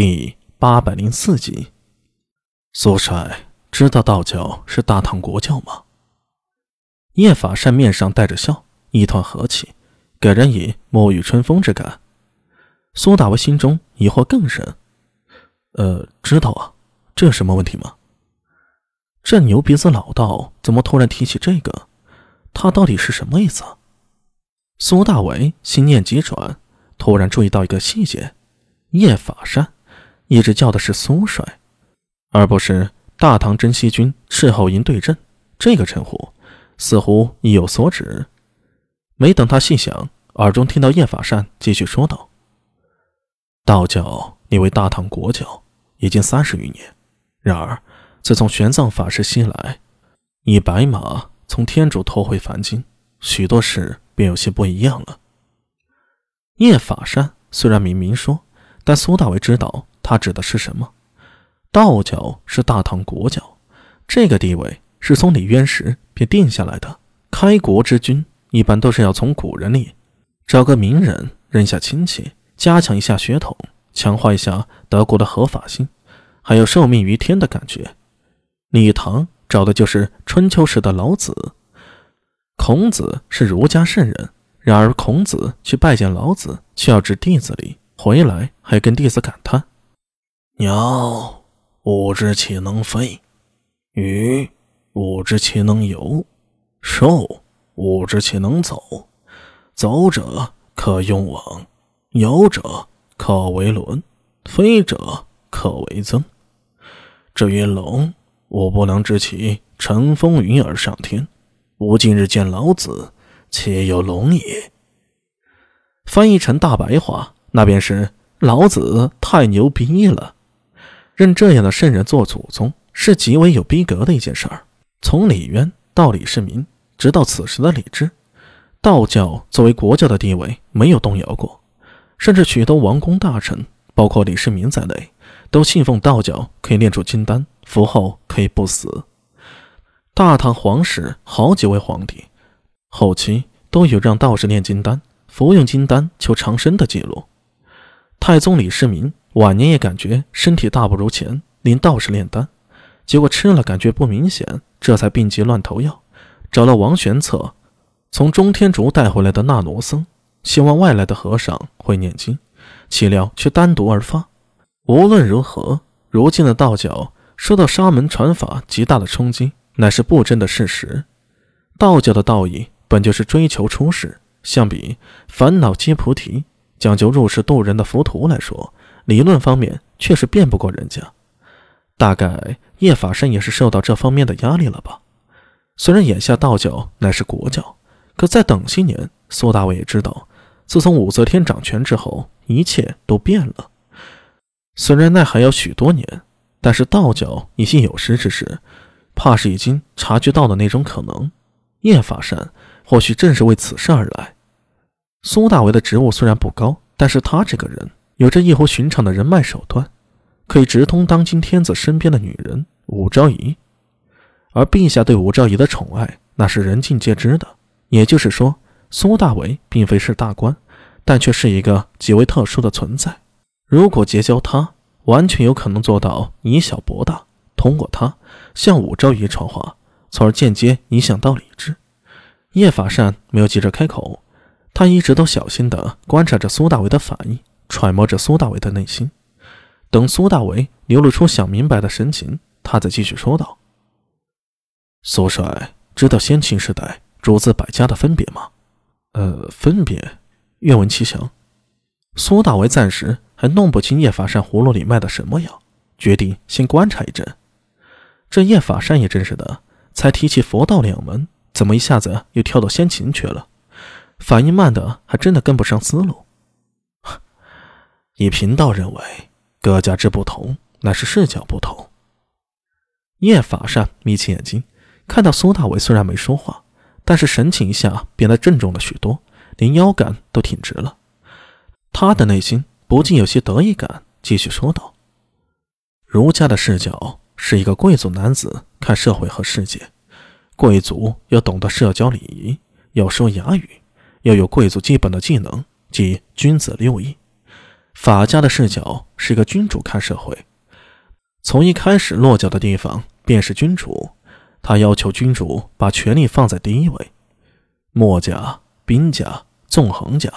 第八百零四集，苏帅知道道教是大唐国教吗？叶法善面上带着笑，一团和气，给人以沐浴春风之感。苏大为心中疑惑更深。呃，知道啊，这有什么问题吗？这牛鼻子老道怎么突然提起这个？他到底是什么意思？苏大为心念急转，突然注意到一个细节：叶法善。一直叫的是苏帅，而不是大唐真西军斥候营对阵。这个称呼似乎意有所指。没等他细想，耳中听到叶法善继续说道：“道教你为大唐国教已经三十余年，然而自从玄奘法师西来，以白马从天竺拖回凡间，许多事便有些不一样了。”叶法善虽然明明说，但苏大为知道。他指的是什么？道教是大唐国教，这个地位是从李渊时便定下来的。开国之君一般都是要从古人里找个名人认下亲戚，加强一下血统，强化一下德国的合法性，还有受命于天的感觉。李唐找的就是春秋时的老子，孔子是儒家圣人，然而孔子去拜见老子，却要置弟子礼，回来还跟弟子感叹。鸟，吾知其能飞；鱼，吾知其能游；兽，吾知其能走。走者可用网，游者可为轮，飞者可为曾。至于龙，吾不能知其乘风云而上天。吾今日见老子，且有龙也。翻译成大白话，那便是老子太牛逼了。认这样的圣人做祖宗是极为有逼格的一件事儿。从李渊到李世民，直到此时的李治，道教作为国教的地位没有动摇过，甚至许多王公大臣，包括李世民在内，都信奉道教可以炼出金丹，服后可以不死。大唐皇室好几位皇帝，后期都有让道士炼金丹、服用金丹求长生的记录。太宗李世民。晚年也感觉身体大不如前，令道士炼丹，结果吃了感觉不明显，这才病急乱投药，找了王玄策，从中天竺带回来的那罗僧，希望外来的和尚会念经，岂料却单独而发。无论如何，如今的道教受到沙门传法极大的冲击，乃是不争的事实。道教的道义本就是追求出世，相比烦恼皆菩提，讲究入世度人的浮屠来说。理论方面确实辩不过人家，大概叶法善也是受到这方面的压力了吧。虽然眼下道教乃是国教，可在等些年，苏大伟也知道，自从武则天掌权之后，一切都变了。虽然那还要许多年，但是道教已经有识之士，怕是已经察觉到了那种可能。叶法善或许正是为此事而来。苏大为的职务虽然不高，但是他这个人。有着异乎寻常的人脉手段，可以直通当今天子身边的女人武昭仪，而陛下对武昭仪的宠爱那是人尽皆知的。也就是说，苏大为并非是大官，但却是一个极为特殊的存在。如果结交他，完全有可能做到以小博大，通过他向武昭仪传话，从而间接影响到李治。叶法善没有急着开口，他一直都小心地观察着苏大为的反应。揣摩着苏大伟的内心，等苏大伟流露出想明白的神情，他再继续说道：“苏帅知道先秦时代诸子百家的分别吗？呃，分别，愿闻其详。”苏大为暂时还弄不清叶法善葫芦里卖的什么药，决定先观察一阵。这叶法善也真是的，才提起佛道两门，怎么一下子又跳到先秦去了？反应慢的还真的跟不上思路。以贫道认为，各家之不同，乃是视角不同。叶法善眯起眼睛，看到苏大伟虽然没说话，但是神情一下变得郑重了许多，连腰杆都挺直了。他的内心不禁有些得意感，继续说道：“儒家的视角是一个贵族男子看社会和世界，贵族要懂得社交礼仪，要说雅语，要有贵族基本的技能，即君子六艺。”法家的视角是一个君主看社会，从一开始落脚的地方便是君主，他要求君主把权力放在第一位。墨家、兵家、纵横家